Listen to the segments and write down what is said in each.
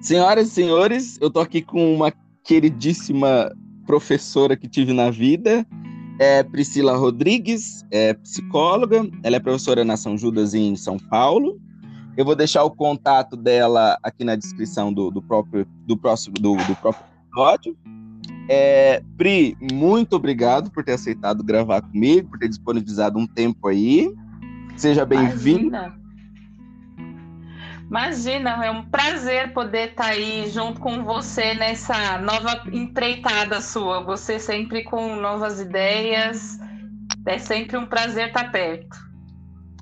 Senhoras e senhores, eu tô aqui com uma queridíssima professora que tive na vida, é Priscila Rodrigues, é psicóloga, ela é professora na São Judas em São Paulo. Eu vou deixar o contato dela aqui na descrição do, do próprio do próximo do, do próprio episódio. É, Pri, muito obrigado por ter aceitado gravar comigo, por ter disponibilizado um tempo aí. Seja bem-vindo. Imagina, é um prazer poder estar tá aí junto com você nessa nova empreitada sua. Você sempre com novas ideias. É sempre um prazer estar tá perto.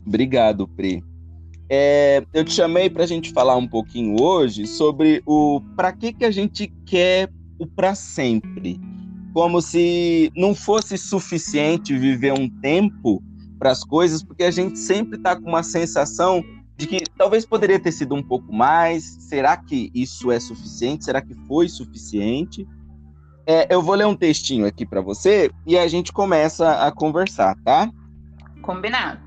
Obrigado, Pri. É, eu te chamei para a gente falar um pouquinho hoje sobre o para que, que a gente quer o para sempre. Como se não fosse suficiente viver um tempo para as coisas, porque a gente sempre está com uma sensação de que talvez poderia ter sido um pouco mais. Será que isso é suficiente? Será que foi suficiente? É, eu vou ler um textinho aqui para você e a gente começa a conversar, tá? Combinado.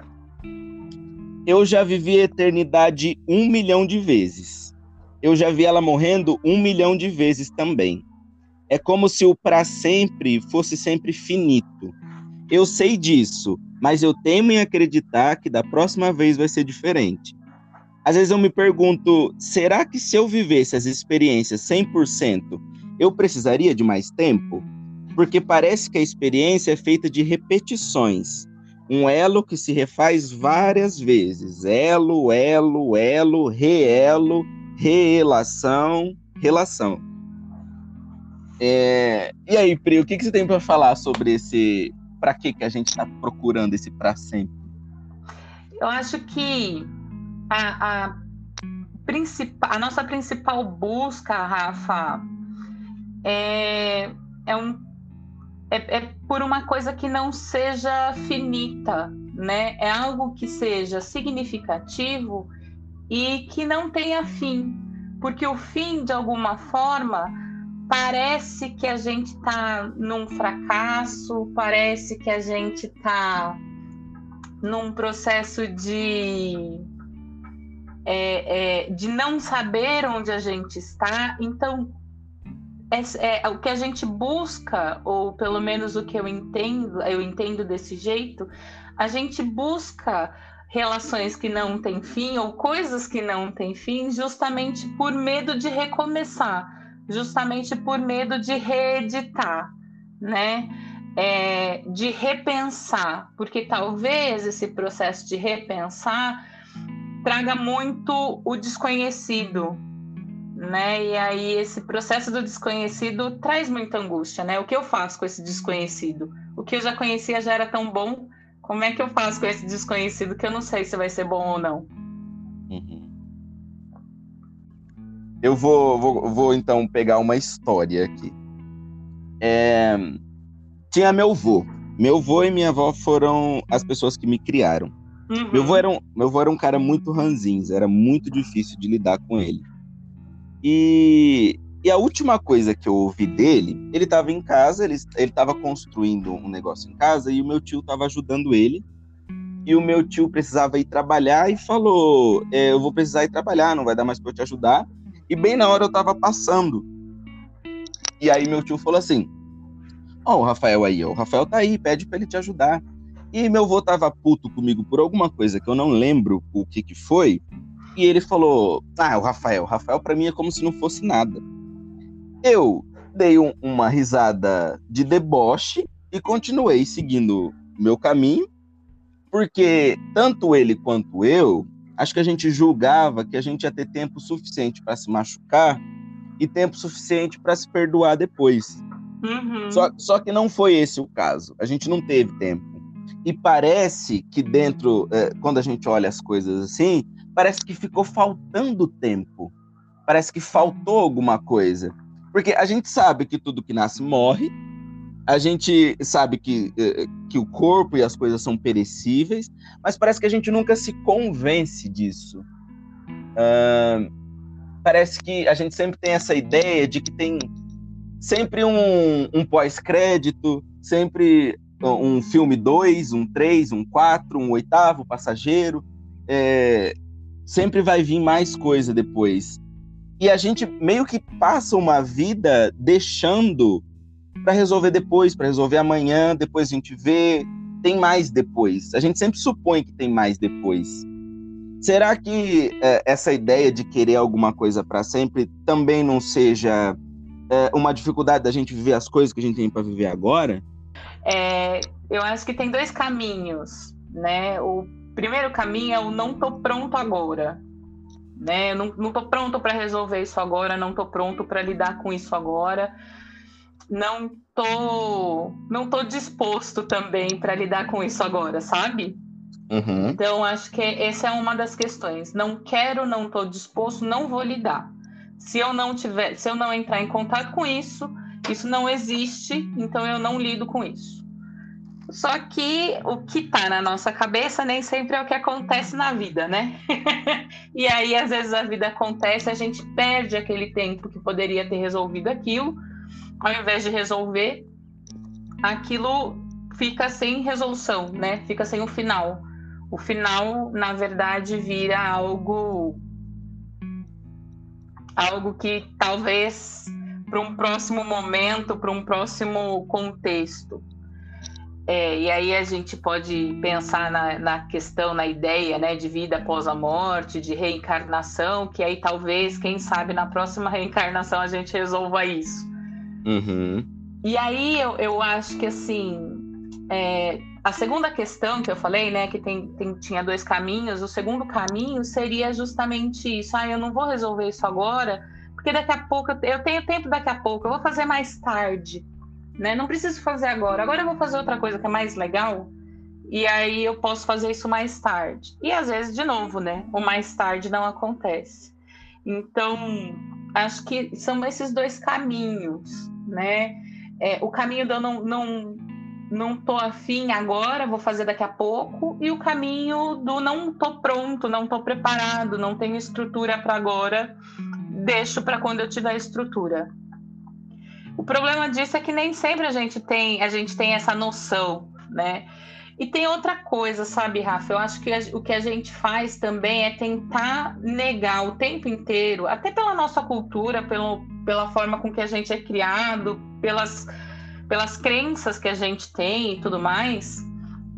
Eu já vivi a eternidade um milhão de vezes. Eu já vi ela morrendo um milhão de vezes também. É como se o para sempre fosse sempre finito. Eu sei disso, mas eu temo em acreditar que da próxima vez vai ser diferente. Às vezes eu me pergunto, será que se eu vivesse as experiências 100%, eu precisaria de mais tempo? Porque parece que a experiência é feita de repetições. Um elo que se refaz várias vezes. Elo, elo, elo, reelo, relação, relação. É... E aí, Pri, o que, você tem para falar sobre esse. Para que a gente está procurando esse para sempre? Eu acho que a, a, a nossa principal busca, Rafa, é, é, um, é, é por uma coisa que não seja finita, né? É algo que seja significativo e que não tenha fim, porque o fim, de alguma forma, parece que a gente está num fracasso, parece que a gente está num processo de é, é, de não saber onde a gente está. Então, é, é, o que a gente busca, ou pelo menos o que eu entendo, eu entendo desse jeito, a gente busca relações que não têm fim ou coisas que não têm fim, justamente por medo de recomeçar, justamente por medo de reeditar, né? É, de repensar, porque talvez esse processo de repensar traga muito o desconhecido, né? E aí esse processo do desconhecido traz muita angústia, né? O que eu faço com esse desconhecido? O que eu já conhecia já era tão bom, como é que eu faço com esse desconhecido que eu não sei se vai ser bom ou não? Uhum. Eu vou, vou, vou, então pegar uma história aqui. É... Tinha meu avô. Meu avô e minha avó foram as pessoas que me criaram. Uhum. Meu, avô era um, meu avô era um cara muito ranzinza, era muito difícil de lidar com ele. E, e a última coisa que eu ouvi dele, ele estava em casa, ele estava construindo um negócio em casa e o meu tio estava ajudando ele. E o meu tio precisava ir trabalhar e falou: é, Eu vou precisar ir trabalhar, não vai dar mais para eu te ajudar. E bem na hora eu estava passando. E aí meu tio falou assim: Ó, oh, o Rafael aí, ó, o Rafael tá aí, pede para ele te ajudar. E meu avô tava puto comigo por alguma coisa que eu não lembro o que que foi. E ele falou: Ah, o Rafael, o Rafael para mim é como se não fosse nada. Eu dei um, uma risada de deboche e continuei seguindo meu caminho, porque tanto ele quanto eu, acho que a gente julgava que a gente ia ter tempo suficiente para se machucar e tempo suficiente para se perdoar depois. Uhum. Só, só que não foi esse o caso. A gente não teve tempo. E parece que dentro, é, quando a gente olha as coisas assim, parece que ficou faltando tempo. Parece que faltou alguma coisa. Porque a gente sabe que tudo que nasce morre, a gente sabe que, é, que o corpo e as coisas são perecíveis, mas parece que a gente nunca se convence disso. Uh, parece que a gente sempre tem essa ideia de que tem sempre um, um pós-crédito, sempre um filme 2, um 3, um 4, um oitavo passageiro. É, sempre vai vir mais coisa depois. e a gente meio que passa uma vida deixando para resolver depois, para resolver amanhã, depois a gente vê, tem mais depois. A gente sempre supõe que tem mais depois. Será que é, essa ideia de querer alguma coisa para sempre também não seja é, uma dificuldade da gente viver as coisas que a gente tem para viver agora? É, eu acho que tem dois caminhos, né? O primeiro caminho é o não tô pronto agora, né? Eu não, não tô pronto para resolver isso agora, não tô pronto para lidar com isso agora, não tô, não tô disposto também para lidar com isso agora, sabe? Uhum. Então, acho que essa é uma das questões. Não quero, não estou disposto, não vou lidar. Se eu não tiver, se eu não entrar em contato com isso, isso não existe, então eu não lido com isso. Só que o que está na nossa cabeça nem sempre é o que acontece na vida, né? e aí, às vezes, a vida acontece, a gente perde aquele tempo que poderia ter resolvido aquilo, ao invés de resolver, aquilo fica sem resolução, né? Fica sem o final o final, na verdade, vira algo algo que talvez para um próximo momento, para um próximo contexto. É, e aí a gente pode pensar na, na, questão, na ideia né, de vida após a morte, de reencarnação, que aí talvez, quem sabe, na próxima reencarnação a gente resolva isso. Uhum. E aí eu, eu acho que assim, é, a segunda questão que eu falei, né, que tem, tem, tinha dois caminhos, o segundo caminho seria justamente isso. Ah, eu não vou resolver isso agora, porque daqui a pouco eu tenho tempo daqui a pouco, eu vou fazer mais tarde, né? Não preciso fazer agora. Agora eu vou fazer outra coisa que é mais legal. E aí eu posso fazer isso mais tarde. E às vezes, de novo, né? O mais tarde não acontece. Então, acho que são esses dois caminhos, né? É, o caminho de eu não, não não tô afim agora, vou fazer daqui a pouco, e o caminho do não tô pronto, não tô preparado, não tenho estrutura para agora, deixo para quando eu tiver estrutura. O problema disso é que nem sempre a gente tem, a gente tem essa noção, né? E tem outra coisa, sabe, Rafa? Eu acho que o que a gente faz também é tentar negar o tempo inteiro, até pela nossa cultura, pelo, pela forma com que a gente é criado, pelas pelas crenças que a gente tem e tudo mais,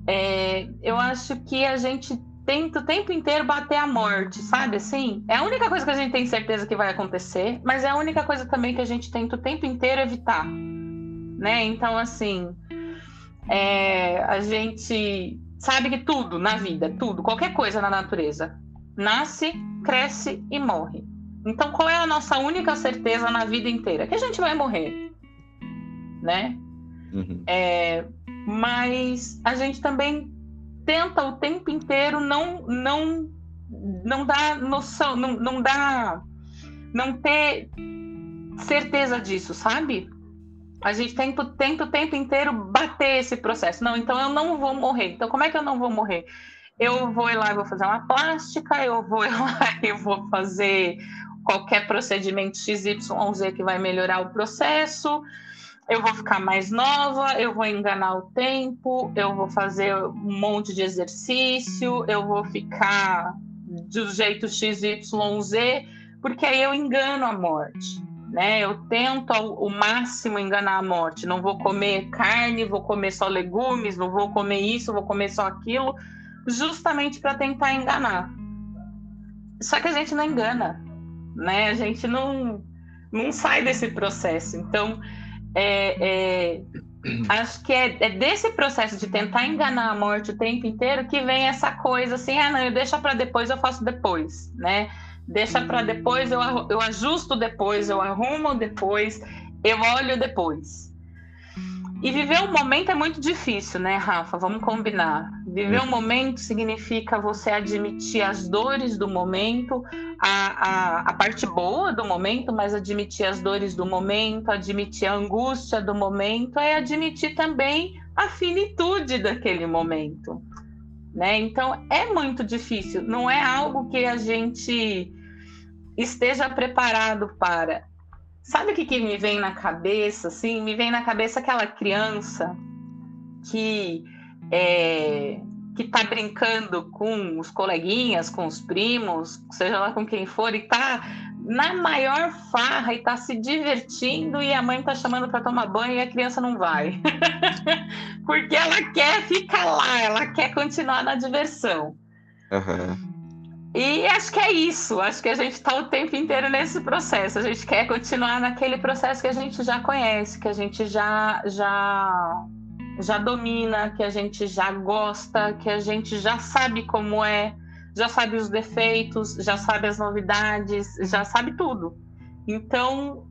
é, eu acho que a gente tenta o tempo inteiro bater a morte, sabe? Assim, é a única coisa que a gente tem certeza que vai acontecer, mas é a única coisa também que a gente tenta o tempo inteiro evitar, né? Então, assim, é, a gente sabe que tudo na vida, tudo, qualquer coisa na natureza, nasce, cresce e morre. Então, qual é a nossa única certeza na vida inteira? Que a gente vai morrer né? Uhum. É, mas a gente também tenta o tempo inteiro não não não dar noção, não, não dá não ter certeza disso, sabe? A gente tenta, tenta o tempo inteiro bater esse processo. Não, então eu não vou morrer. Então como é que eu não vou morrer? Eu vou ir lá e vou fazer uma plástica, eu vou ir lá e vou fazer qualquer procedimento XYZ que vai melhorar o processo eu vou ficar mais nova, eu vou enganar o tempo, eu vou fazer um monte de exercício, eu vou ficar do jeito XYZ, porque aí eu engano a morte. Né? Eu tento ao, o máximo enganar a morte. Não vou comer carne, vou comer só legumes, não vou comer isso, vou comer só aquilo, justamente para tentar enganar. Só que a gente não engana, né? A gente não, não sai desse processo. Então, é, é, acho que é, é, desse processo de tentar enganar a morte o tempo inteiro que vem essa coisa assim, ah, não, eu deixo para depois, eu faço depois, né? Deixa para depois, eu, eu ajusto depois, eu arrumo depois, eu olho depois. E viver o momento é muito difícil, né, Rafa? Vamos combinar. Viver o momento significa você admitir as dores do momento, a, a, a, parte boa do momento, mas admitir as dores do momento, admitir a angústia do momento, é admitir também a finitude daquele momento. Né? Então é muito difícil, não é algo que a gente esteja preparado para. Sabe o que, que me vem na cabeça? Assim, me vem na cabeça aquela criança que é, que está brincando com os coleguinhas, com os primos, seja lá com quem for, e está na maior farra e tá se divertindo e a mãe tá chamando para tomar banho e a criança não vai. Porque ela quer ficar lá, ela quer continuar na diversão. Uhum. E acho que é isso. Acho que a gente está o tempo inteiro nesse processo. A gente quer continuar naquele processo que a gente já conhece, que a gente já já já domina, que a gente já gosta, que a gente já sabe como é já sabe os defeitos, já sabe as novidades, já sabe tudo. Então,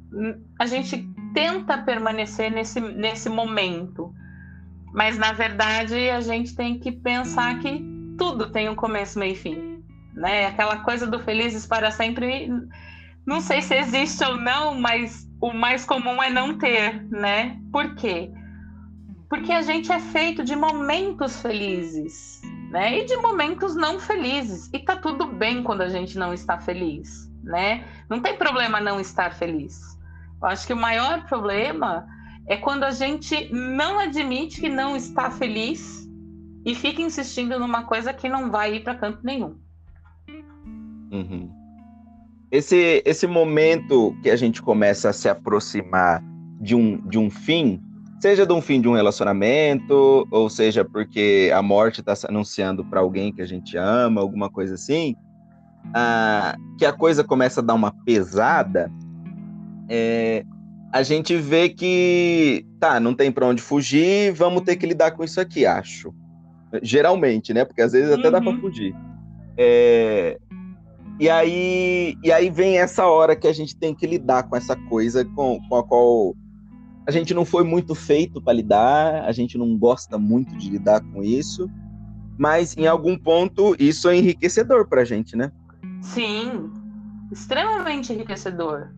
a gente tenta permanecer nesse, nesse momento. Mas, na verdade, a gente tem que pensar que tudo tem um começo, meio e fim. Né? Aquela coisa do felizes para sempre, não sei se existe ou não, mas o mais comum é não ter, né? Por quê? Porque a gente é feito de momentos felizes né? E de momentos não felizes. E tá tudo bem quando a gente não está feliz, né? Não tem problema não estar feliz. Eu acho que o maior problema é quando a gente não admite que não está feliz e fica insistindo numa coisa que não vai ir para canto nenhum. Uhum. Esse, esse momento que a gente começa a se aproximar de um, de um fim, Seja de um fim de um relacionamento, ou seja porque a morte está se anunciando para alguém que a gente ama, alguma coisa assim, ah, que a coisa começa a dar uma pesada, é, a gente vê que, tá, não tem para onde fugir, vamos ter que lidar com isso aqui, acho. Geralmente, né? Porque às vezes até uhum. dá para fugir. É, e aí, e aí vem essa hora que a gente tem que lidar com essa coisa com, com a qual a gente não foi muito feito para lidar, a gente não gosta muito de lidar com isso, mas em algum ponto isso é enriquecedor para a gente, né? Sim, extremamente enriquecedor,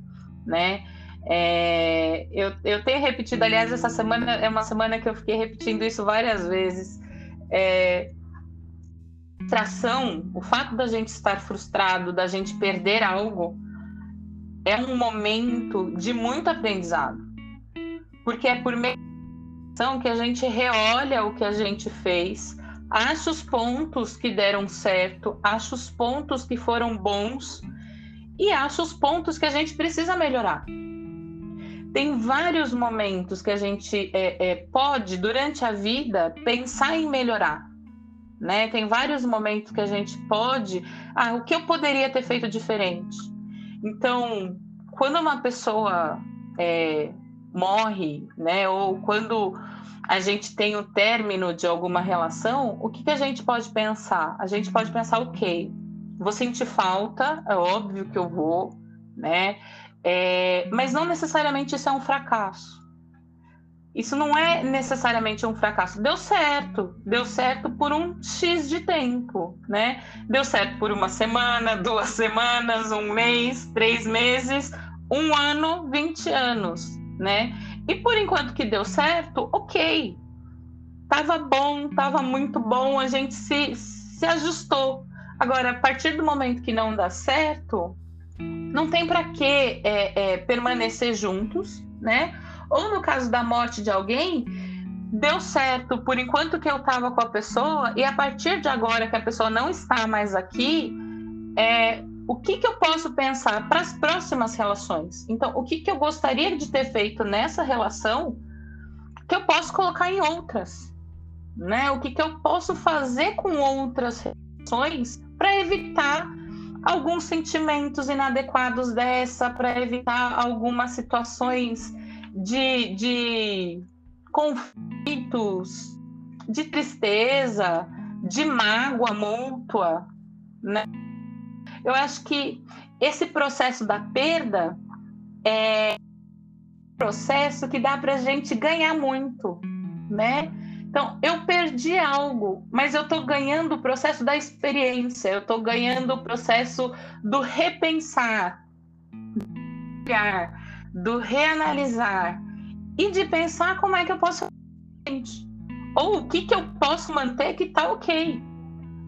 né? É, eu, eu tenho repetido, aliás, essa semana é uma semana que eu fiquei repetindo isso várias vezes. É, frustração, o fato da gente estar frustrado, da gente perder algo, é um momento de muito aprendizado porque é por meio que a gente reolha o que a gente fez, acha os pontos que deram certo, acha os pontos que foram bons e acha os pontos que a gente precisa melhorar. Tem vários momentos que a gente é, é, pode, durante a vida, pensar em melhorar. Né? Tem vários momentos que a gente pode. Ah, o que eu poderia ter feito diferente? Então, quando uma pessoa é, morre, né? Ou quando a gente tem o término de alguma relação, o que, que a gente pode pensar? A gente pode pensar, ok, vou sentir falta, é óbvio que eu vou, né? É, mas não necessariamente isso é um fracasso. Isso não é necessariamente um fracasso. Deu certo, deu certo por um X de tempo, né? Deu certo por uma semana, duas semanas, um mês, três meses, um ano, 20 anos né? E por enquanto que deu certo, ok. Tava bom, tava muito bom, a gente se, se ajustou. Agora, a partir do momento que não dá certo, não tem para que é, é, permanecer juntos, né? Ou no caso da morte de alguém, deu certo por enquanto que eu estava com a pessoa, e a partir de agora que a pessoa não está mais aqui, é, o que, que eu posso pensar para as próximas relações? Então, o que, que eu gostaria de ter feito nessa relação que eu posso colocar em outras? Né? O que, que eu posso fazer com outras relações para evitar alguns sentimentos inadequados dessa, para evitar algumas situações de, de conflitos, de tristeza, de mágoa mútua, né? Eu acho que esse processo da perda é um processo que dá para a gente ganhar muito, né? Então, eu perdi algo, mas eu estou ganhando o processo da experiência, eu estou ganhando o processo do repensar, do reanalisar e de pensar como é que eu posso ou o que, que eu posso manter que está ok.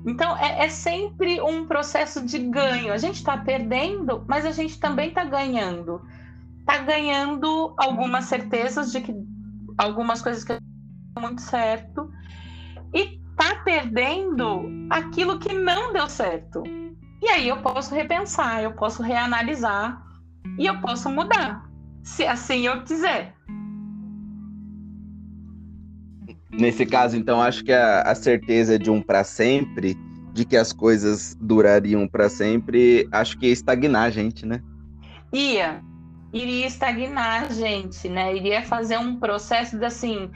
Então, é, é, sempre um processo de ganho. A gente está perdendo, mas a gente também está ganhando. Está ganhando algumas certezas de que algumas coisas que deu muito certo e está perdendo aquilo que não deu certo. E aí eu posso repensar, eu posso reanalisar e eu posso mudar, se assim eu quiser. Nesse caso, então, acho que a, a certeza de um para sempre, de que as coisas durariam para sempre, acho que ia estagnar a gente, né? Ia. Iria estagnar a gente, né? Iria fazer um processo de assim.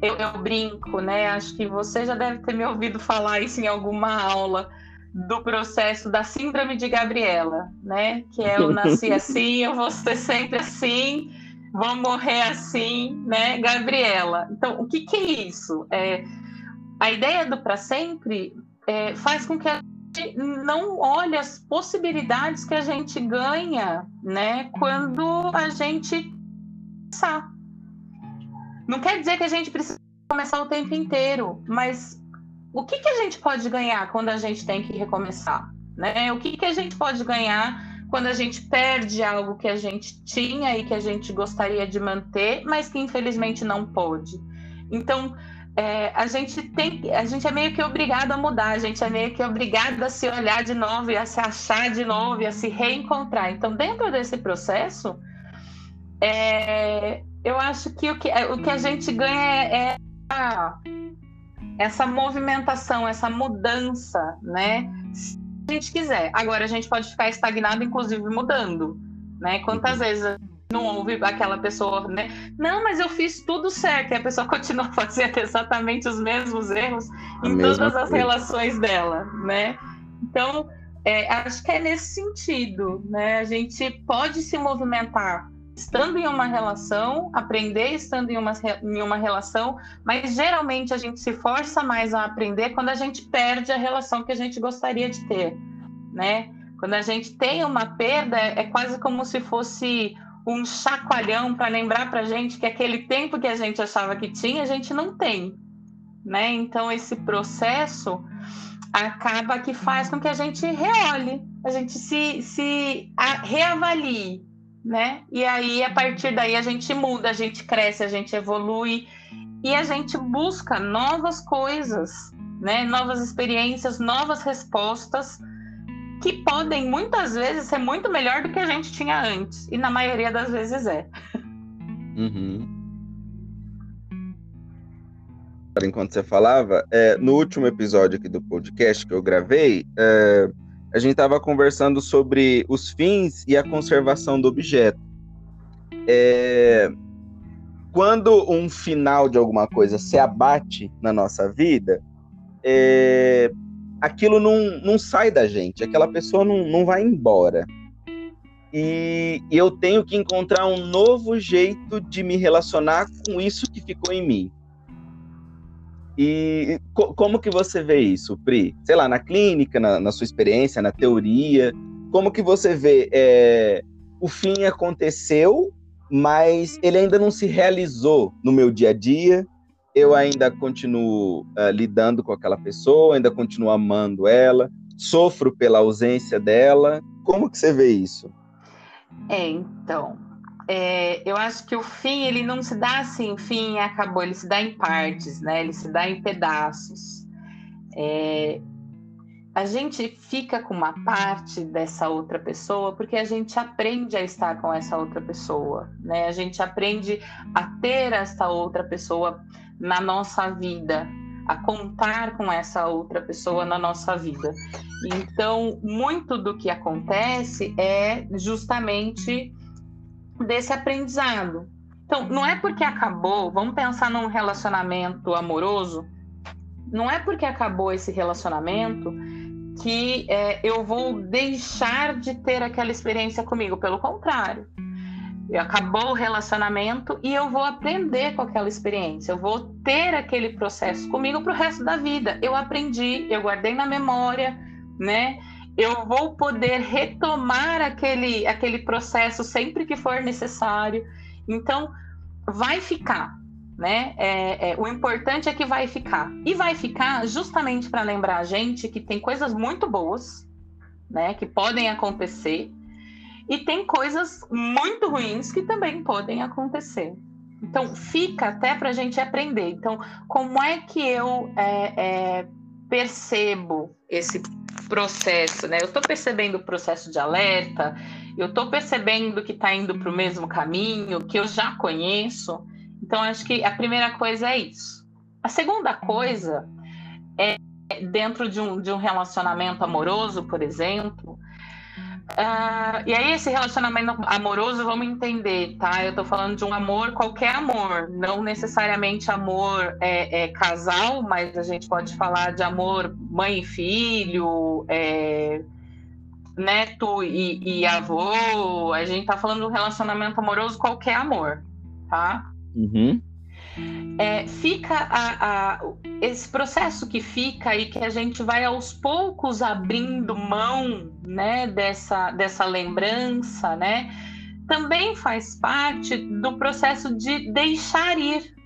Eu, eu brinco, né? Acho que você já deve ter me ouvido falar isso em alguma aula do processo da síndrome de Gabriela, né? Que é eu nasci assim, eu vou ser sempre assim, vou morrer assim, né, Gabriela? Então, o que, que é isso? É, a ideia do para sempre é, faz com que a gente não olhe as possibilidades que a gente ganha, né, quando a gente começar. Não quer dizer que a gente precisa começar o tempo inteiro, mas o que, que a gente pode ganhar quando a gente tem que recomeçar? Né? O que, que a gente pode ganhar quando a gente perde algo que a gente tinha e que a gente gostaria de manter, mas que infelizmente não pôde. Então, é, a gente tem, a gente é meio que obrigado a mudar, a gente é meio que obrigado a se olhar de novo e a se achar de novo e a se reencontrar. Então, dentro desse processo, é, eu acho que o que, o que a gente ganha é, é a, essa movimentação, essa mudança, né? a gente quiser. Agora, a gente pode ficar estagnado, inclusive mudando. Né? Quantas uhum. vezes não ouve aquela pessoa, né? Não, mas eu fiz tudo certo. E a pessoa continua fazendo exatamente os mesmos erros a em todas as coisa. relações dela, né? Então, é, acho que é nesse sentido, né? A gente pode se movimentar estando em uma relação, aprender estando em uma, em uma relação, mas geralmente a gente se força mais a aprender quando a gente perde a relação que a gente gostaria de ter, né? Quando a gente tem uma perda, é quase como se fosse um chacoalhão para lembrar para a gente que aquele tempo que a gente achava que tinha, a gente não tem, né? Então esse processo acaba que faz com que a gente reole, a gente se, se reavalie né? E aí, a partir daí, a gente muda, a gente cresce, a gente evolui e a gente busca novas coisas, né? Novas experiências, novas respostas que podem muitas vezes ser muito melhor do que a gente tinha antes. E na maioria das vezes é. Uhum. Enquanto você falava, é, no último episódio aqui do podcast que eu gravei, é, a gente estava conversando sobre os fins e a conservação do objeto. É, quando um final de alguma coisa se abate na nossa vida, é, aquilo não, não sai da gente, aquela pessoa não, não vai embora. E, e eu tenho que encontrar um novo jeito de me relacionar com isso que ficou em mim. E co como que você vê isso, Pri? Sei lá, na clínica, na, na sua experiência, na teoria, como que você vê é, o fim aconteceu, mas ele ainda não se realizou no meu dia a dia, eu ainda continuo uh, lidando com aquela pessoa, ainda continuo amando ela, sofro pela ausência dela. Como que você vê isso? É, então, é, eu acho que o fim ele não se dá assim, fim acabou, ele se dá em partes, né? Ele se dá em pedaços. É, a gente fica com uma parte dessa outra pessoa porque a gente aprende a estar com essa outra pessoa, né? A gente aprende a ter essa outra pessoa na nossa vida, a contar com essa outra pessoa na nossa vida. Então, muito do que acontece é justamente desse aprendizado. Então, não é porque acabou, vamos pensar num relacionamento amoroso, não é porque acabou esse relacionamento que é, eu vou deixar de ter aquela experiência comigo, pelo contrário. Acabou o relacionamento e eu vou aprender com aquela experiência, eu vou ter aquele processo comigo para o resto da vida. Eu aprendi, eu guardei na memória, né? Eu vou poder retomar aquele, aquele processo sempre que for necessário. Então, vai ficar, né? É, é, o importante é que vai ficar. E vai ficar justamente para lembrar a gente que tem coisas muito boas, né? Que podem acontecer. E tem coisas muito ruins que também podem acontecer. Então, fica até para a gente aprender. Então, como é que eu é, é percebo esse processo, né? Eu estou percebendo o processo de alerta, eu estou percebendo que está indo para o mesmo caminho, que eu já conheço. Então, acho que a primeira coisa é isso. A segunda coisa é dentro de um, de um relacionamento amoroso, por exemplo, Uh, e aí, esse relacionamento amoroso, vamos entender, tá? Eu tô falando de um amor, qualquer amor, não necessariamente amor é, é casal, mas a gente pode falar de amor mãe e filho, é, neto e, e, avô. A gente tá falando de um relacionamento amoroso, qualquer amor, tá? Uhum é, fica a, a, esse processo que fica e que a gente vai aos poucos abrindo mão né, dessa, dessa lembrança, né, também faz parte do processo de deixar ir.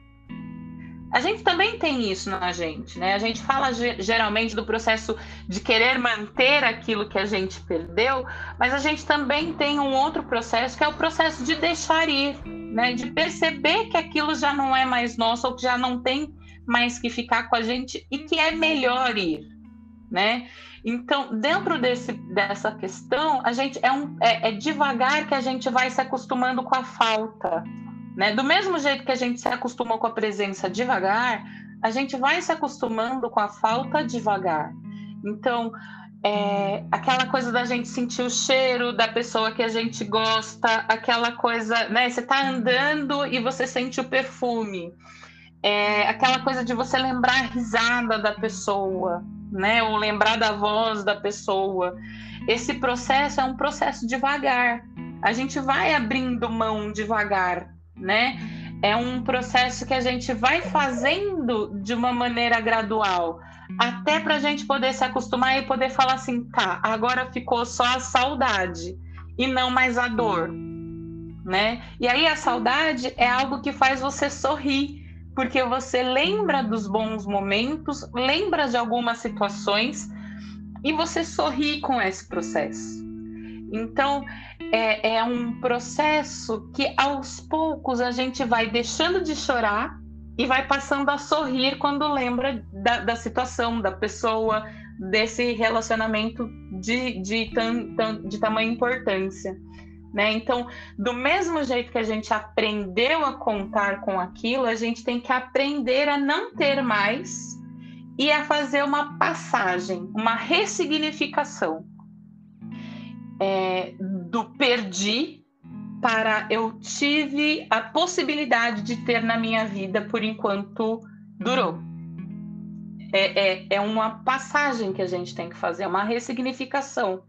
A gente também tem isso na gente, né? A gente fala geralmente do processo de querer manter aquilo que a gente perdeu, mas a gente também tem um outro processo que é o processo de deixar ir né? De perceber que aquilo já não é mais nosso ou que já não tem mais que ficar com a gente e que é melhor ir, né? Então, dentro desse, dessa questão, a gente é, um, é, é devagar que a gente vai se acostumando com a falta, né? Do mesmo jeito que a gente se acostumou com a presença devagar, a gente vai se acostumando com a falta devagar. Então, é, aquela coisa da gente sentir o cheiro da pessoa que a gente gosta, aquela coisa, né? Você tá andando e você sente o perfume. É, aquela coisa de você lembrar a risada da pessoa, né? Ou lembrar da voz da pessoa. Esse processo é um processo devagar. A gente vai abrindo mão devagar, né? É um processo que a gente vai fazendo de uma maneira gradual até para a gente poder se acostumar e poder falar assim, tá, agora ficou só a saudade e não mais a dor, né? E aí a saudade é algo que faz você sorrir, porque você lembra dos bons momentos, lembra de algumas situações e você sorri com esse processo. Então, é, é um processo que aos poucos a gente vai deixando de chorar e vai passando a sorrir quando lembra da, da situação, da pessoa, desse relacionamento de, de, tam, tam, de tamanha importância. Né? Então, do mesmo jeito que a gente aprendeu a contar com aquilo, a gente tem que aprender a não ter mais e a fazer uma passagem, uma ressignificação é, do perdi para eu tive a possibilidade de ter na minha vida por enquanto durou. É, é, é, uma passagem que a gente tem que fazer, é uma ressignificação.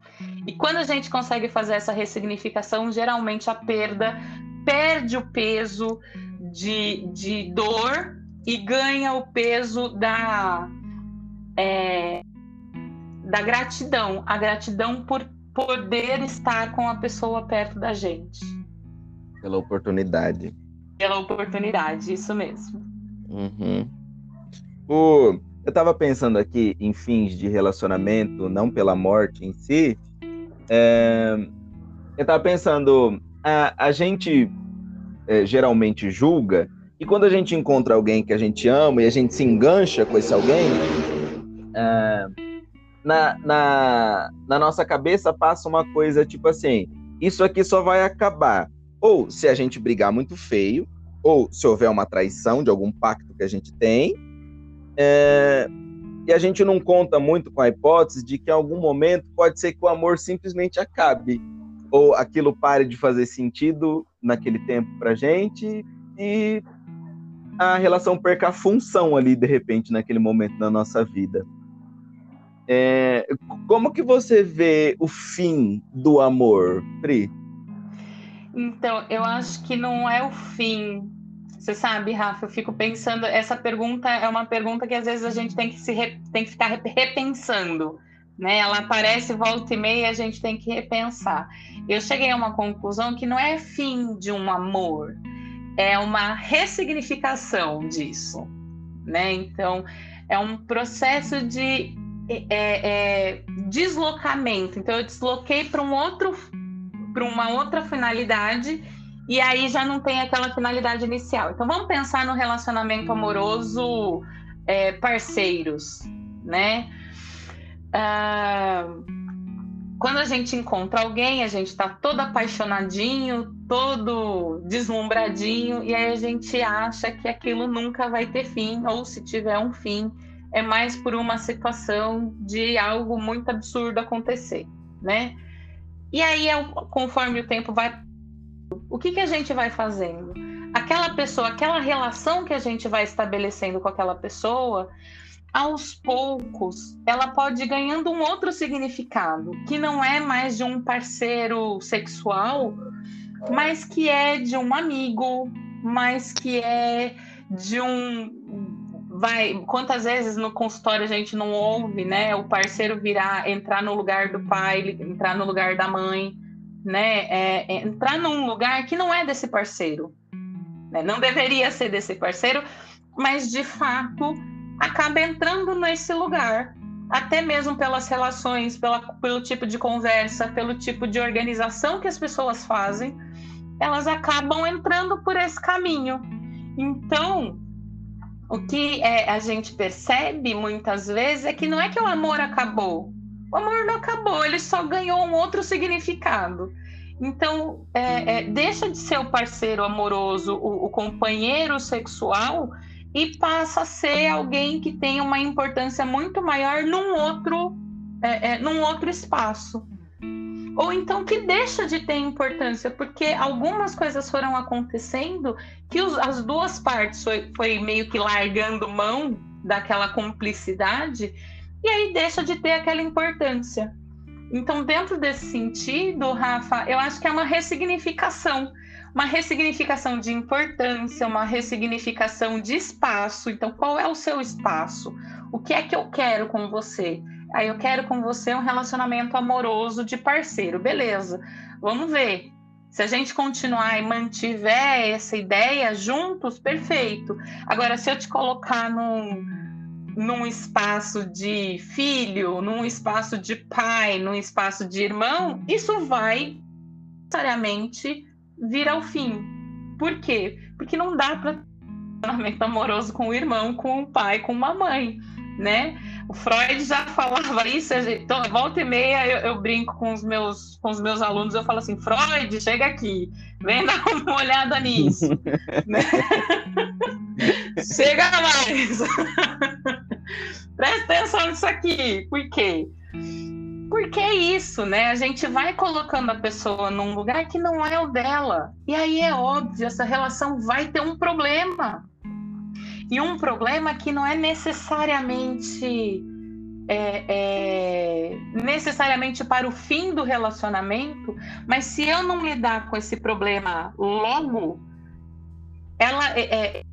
E quando a gente consegue fazer essa ressignificação, geralmente a perda perde o peso de, de dor e ganha o peso da, é, da gratidão a gratidão por poder estar com a pessoa perto da gente. Pela oportunidade. Pela oportunidade, isso mesmo. Uhum. O, eu estava pensando aqui em fins de relacionamento, não pela morte em si. É, eu estava pensando, a, a gente é, geralmente julga, e quando a gente encontra alguém que a gente ama e a gente se engancha com esse alguém, é, na, na, na nossa cabeça passa uma coisa tipo assim: isso aqui só vai acabar ou se a gente brigar muito feio, ou se houver uma traição de algum pacto que a gente tem. É, e a gente não conta muito com a hipótese de que em algum momento pode ser que o amor simplesmente acabe, ou aquilo pare de fazer sentido naquele tempo para gente e a relação perca a função ali de repente naquele momento da nossa vida. É, como que você vê o fim do amor, Pri? Então, eu acho que não é o fim. Você sabe, Rafa, eu fico pensando, essa pergunta é uma pergunta que às vezes a gente tem que se re, tem que ficar repensando, né? Ela aparece volta e meia a gente tem que repensar. Eu cheguei a uma conclusão que não é fim de um amor, é uma ressignificação disso, né? Então, é um processo de é, é, deslocamento. Então, eu desloquei para um outro para uma outra finalidade e aí já não tem aquela finalidade inicial. Então vamos pensar no relacionamento amoroso é, parceiros, né? Ah, quando a gente encontra alguém, a gente está todo apaixonadinho, todo deslumbradinho, e aí a gente acha que aquilo nunca vai ter fim, ou se tiver um fim, é mais por uma situação de algo muito absurdo acontecer, né? E aí, conforme o tempo vai, o que, que a gente vai fazendo? Aquela pessoa, aquela relação que a gente vai estabelecendo com aquela pessoa, aos poucos, ela pode ir ganhando um outro significado, que não é mais de um parceiro sexual, mas que é de um amigo, mas que é de um vai quantas vezes no consultório a gente não ouve, né? O parceiro virar, entrar no lugar do pai, entrar no lugar da mãe, né? É, é, entrar num lugar que não é desse parceiro, né? não deveria ser desse parceiro, mas de fato acaba entrando nesse lugar, até mesmo pelas relações, pela, pelo tipo de conversa, pelo tipo de organização que as pessoas fazem, elas acabam entrando por esse caminho. Então, o que é, a gente percebe muitas vezes é que não é que o amor acabou. O amor não acabou, ele só ganhou um outro significado. Então, é, é, deixa de ser o parceiro amoroso, o, o companheiro sexual, e passa a ser alguém que tem uma importância muito maior num outro, é, é, num outro espaço. Ou então que deixa de ter importância, porque algumas coisas foram acontecendo que os, as duas partes foi, foi meio que largando mão daquela cumplicidade, e aí deixa de ter aquela importância. Então, dentro desse sentido, Rafa, eu acho que é uma ressignificação uma ressignificação de importância, uma ressignificação de espaço. Então, qual é o seu espaço? O que é que eu quero com você? Aí eu quero com você um relacionamento amoroso de parceiro, beleza? Vamos ver. Se a gente continuar e mantiver essa ideia juntos, perfeito. Agora, se eu te colocar num, num espaço de filho, num espaço de pai, num espaço de irmão, isso vai necessariamente vir ao fim. Por quê? Porque não dá para relacionamento amoroso com o irmão, com o pai, com uma mãe, né? O Freud já falava isso, então, volta e meia eu, eu, brinco com os, meus, com os meus alunos, eu falo assim, Freud, chega aqui, vem dar uma olhada nisso. né? chega mais! Presta atenção nisso aqui, por quê? Porque é isso, né? A gente vai colocando a pessoa num lugar que não é o dela. E aí é óbvio, essa relação vai ter um problema. E um problema que não é necessariamente é, é, necessariamente para o fim do relacionamento, mas se eu não lidar com esse problema logo, ela é, é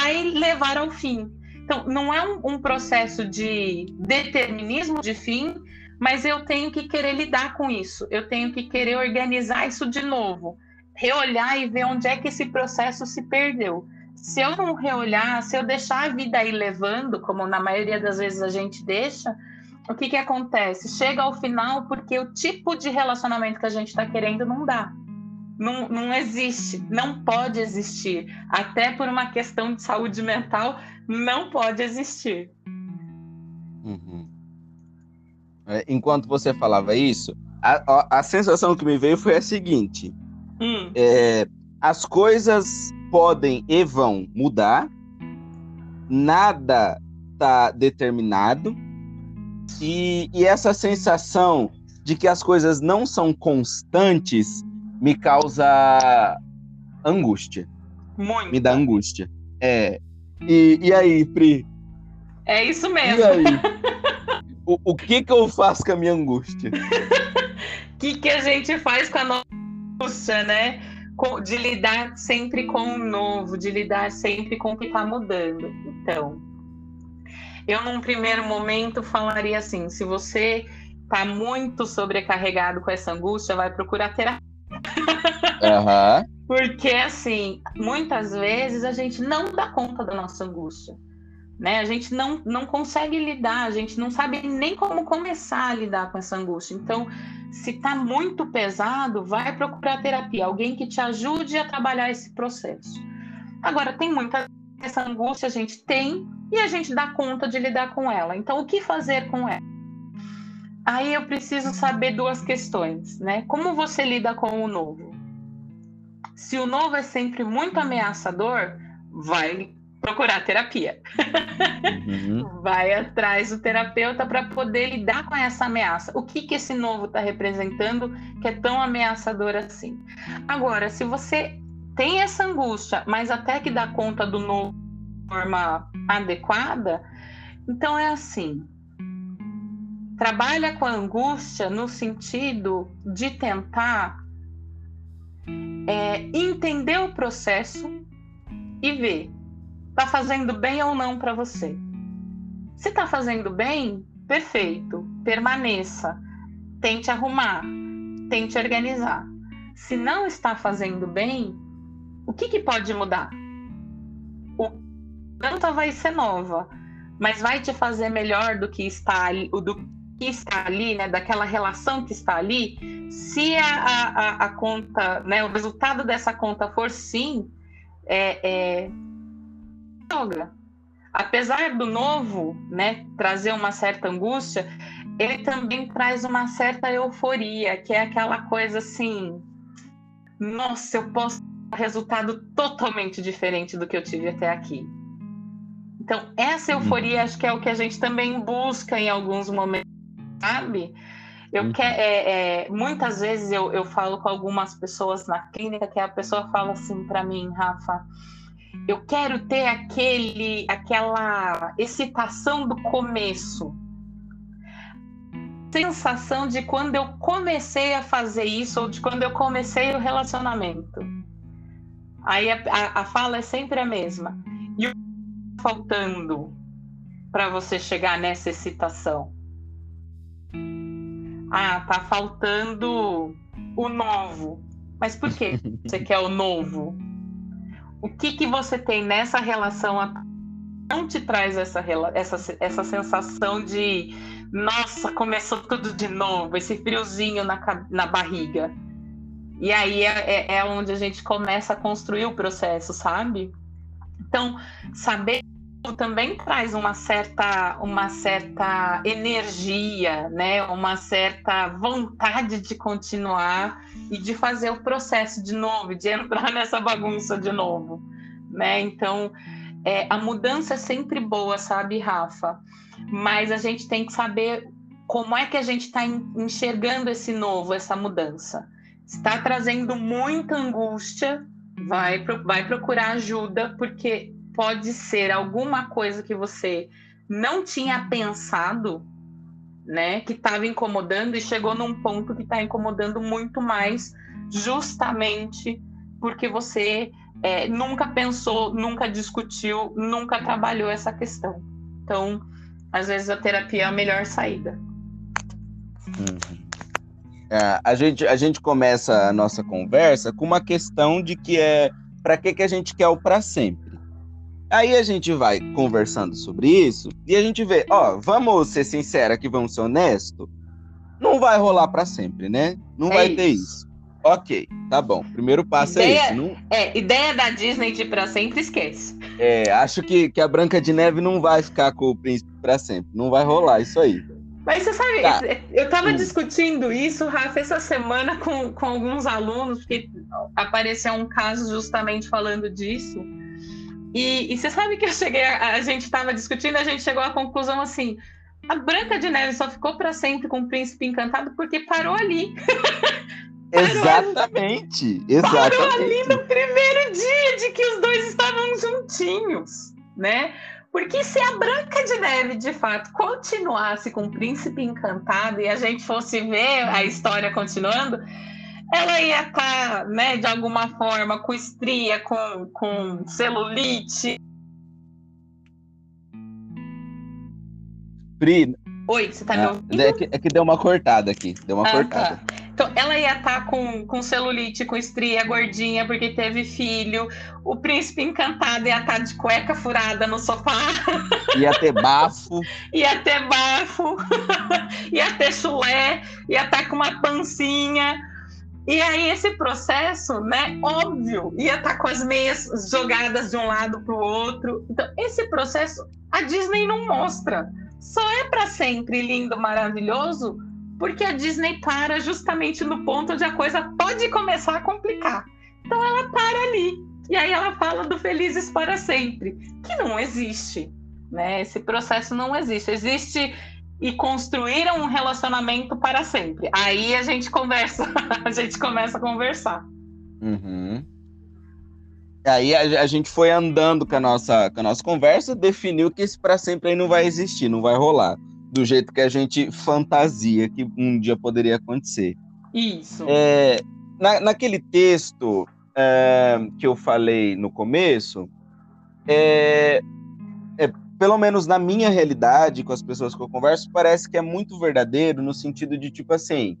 vai levar ao fim. Então, não é um, um processo de determinismo de fim, mas eu tenho que querer lidar com isso, eu tenho que querer organizar isso de novo, reolhar e ver onde é que esse processo se perdeu. Se eu não reolhar, se eu deixar a vida aí levando, como na maioria das vezes a gente deixa, o que, que acontece? Chega ao final porque o tipo de relacionamento que a gente está querendo não dá. Não, não existe, não pode existir. Até por uma questão de saúde mental, não pode existir. Uhum. É, enquanto você falava isso, a, a, a, sensação que me veio foi a seguinte: hum. é, as coisas podem e vão mudar, nada está determinado, e, e essa sensação de que as coisas não são constantes me causa angústia. Muito. Me dá angústia. É. E, e aí, Pri? É isso mesmo. E aí? o, o que que eu faço com a minha angústia? O que que a gente faz com a nossa angústia, né? De lidar sempre com o novo, de lidar sempre com o que está mudando. Então, eu num primeiro momento falaria assim: se você está muito sobrecarregado com essa angústia, vai procurar terapia. Uhum. Porque, assim, muitas vezes a gente não dá conta da nossa angústia né? A gente não, não consegue lidar, a gente não sabe nem como começar a lidar com essa angústia. Então, se está muito pesado, vai procurar terapia, alguém que te ajude a trabalhar esse processo. Agora, tem muita essa angústia, a gente tem, e a gente dá conta de lidar com ela. Então, o que fazer com ela? Aí eu preciso saber duas questões, né? Como você lida com o novo? Se o novo é sempre muito ameaçador, vai procurar terapia. Uhum. vai atrás do terapeuta para poder lidar com essa ameaça. O que, que esse novo está representando que é tão ameaçador assim? Agora, se você tem essa angústia, mas até que dá conta do novo de forma adequada, então é assim trabalha com a angústia no sentido de tentar é, entender o processo e ver está fazendo bem ou não para você. Se está fazendo bem, perfeito, permaneça, tente arrumar, tente organizar. Se não está fazendo bem, o que, que pode mudar? O planta vai ser nova, mas vai te fazer melhor do que está ali, do que está ali, né, daquela relação que está ali, se a, a, a conta, né, o resultado dessa conta for sim, é, é joga. Apesar do novo, né, trazer uma certa angústia, ele também traz uma certa euforia, que é aquela coisa assim, nossa, eu posso ter um resultado totalmente diferente do que eu tive até aqui. Então, essa euforia acho que é o que a gente também busca em alguns momentos sabe? Eu uhum. quero, é, é, muitas vezes eu, eu falo com algumas pessoas na clínica que a pessoa fala assim para mim, Rafa, eu quero ter aquele, aquela excitação do começo, sensação de quando eu comecei a fazer isso ou de quando eu comecei o relacionamento. Aí a, a, a fala é sempre a mesma. E o que está faltando para você chegar nessa excitação? Ah, tá faltando o novo. Mas por que você quer o novo? O que, que você tem nessa relação não te traz essa, essa, essa sensação de nossa, começou tudo de novo, esse friozinho na, na barriga. E aí é, é, é onde a gente começa a construir o processo, sabe? Então, saber também traz uma certa, uma certa energia, né? uma certa vontade de continuar e de fazer o processo de novo, de entrar nessa bagunça de novo. Né? Então, é, a mudança é sempre boa, sabe, Rafa? Mas a gente tem que saber como é que a gente está enxergando esse novo, essa mudança. Está trazendo muita angústia, vai, vai procurar ajuda, porque pode ser alguma coisa que você não tinha pensado, né, que estava incomodando e chegou num ponto que está incomodando muito mais, justamente porque você é, nunca pensou, nunca discutiu, nunca trabalhou essa questão. Então, às vezes a terapia é a melhor saída. Uhum. É, a, gente, a gente começa a nossa conversa com uma questão de que é para que, que a gente quer o para sempre. Aí a gente vai conversando sobre isso e a gente vê, ó, vamos ser sincero aqui, vamos ser honesto. Não vai rolar para sempre, né? Não é vai isso. ter isso. Ok, tá bom. Primeiro passo é ideia, é esse. Não... É, ideia da Disney de para sempre, esquece. É, acho que, que a Branca de Neve não vai ficar com o príncipe para sempre. Não vai rolar isso aí. Mas você sabe, tá. eu estava hum. discutindo isso, Rafa, essa semana com, com alguns alunos, porque apareceu um caso justamente falando disso. E, e você sabe que eu cheguei, a, a gente estava discutindo, a gente chegou à conclusão assim: a Branca de Neve só ficou para sempre com o Príncipe Encantado porque parou ali. parou exatamente, ali. exatamente. Parou ali no primeiro dia de que os dois estavam juntinhos, né? Porque se a Branca de Neve, de fato, continuasse com o Príncipe Encantado e a gente fosse ver a história continuando, ela ia estar, tá, né, de alguma forma, com estria, com, com celulite. Pri. Oi, você tá me é, ouvindo? É que, é que deu uma cortada aqui, deu uma ah, cortada. Tá. Então, ela ia estar tá com, com celulite, com estria, gordinha, porque teve filho. O príncipe encantado ia estar tá de cueca furada no sofá. Ia ter bafo. ia ter bafo. ia ter chulé. Ia estar tá com uma pancinha E aí esse processo, né, óbvio, ia estar tá com as meias jogadas de um lado para o outro. Então, esse processo a Disney não mostra. Só é para sempre lindo, maravilhoso, porque a Disney para justamente no ponto onde a coisa pode começar a complicar. Então ela para ali. E aí ela fala do felizes para sempre, que não existe, né? Esse processo não existe. Existe e construíram um relacionamento para sempre. Aí a gente conversa, a gente começa a conversar. Uhum. Aí a, a, gente foi andando com a nossa, com a nossa conversa, definiu que esse para sempre aí não vai existir, não vai rolar. Do jeito que a gente fantasia que um dia poderia acontecer. Isso. É, na, naquele texto é, que eu falei no começo, é, é pelo menos na minha realidade, com as pessoas que eu converso, parece que é muito verdadeiro no sentido de tipo assim,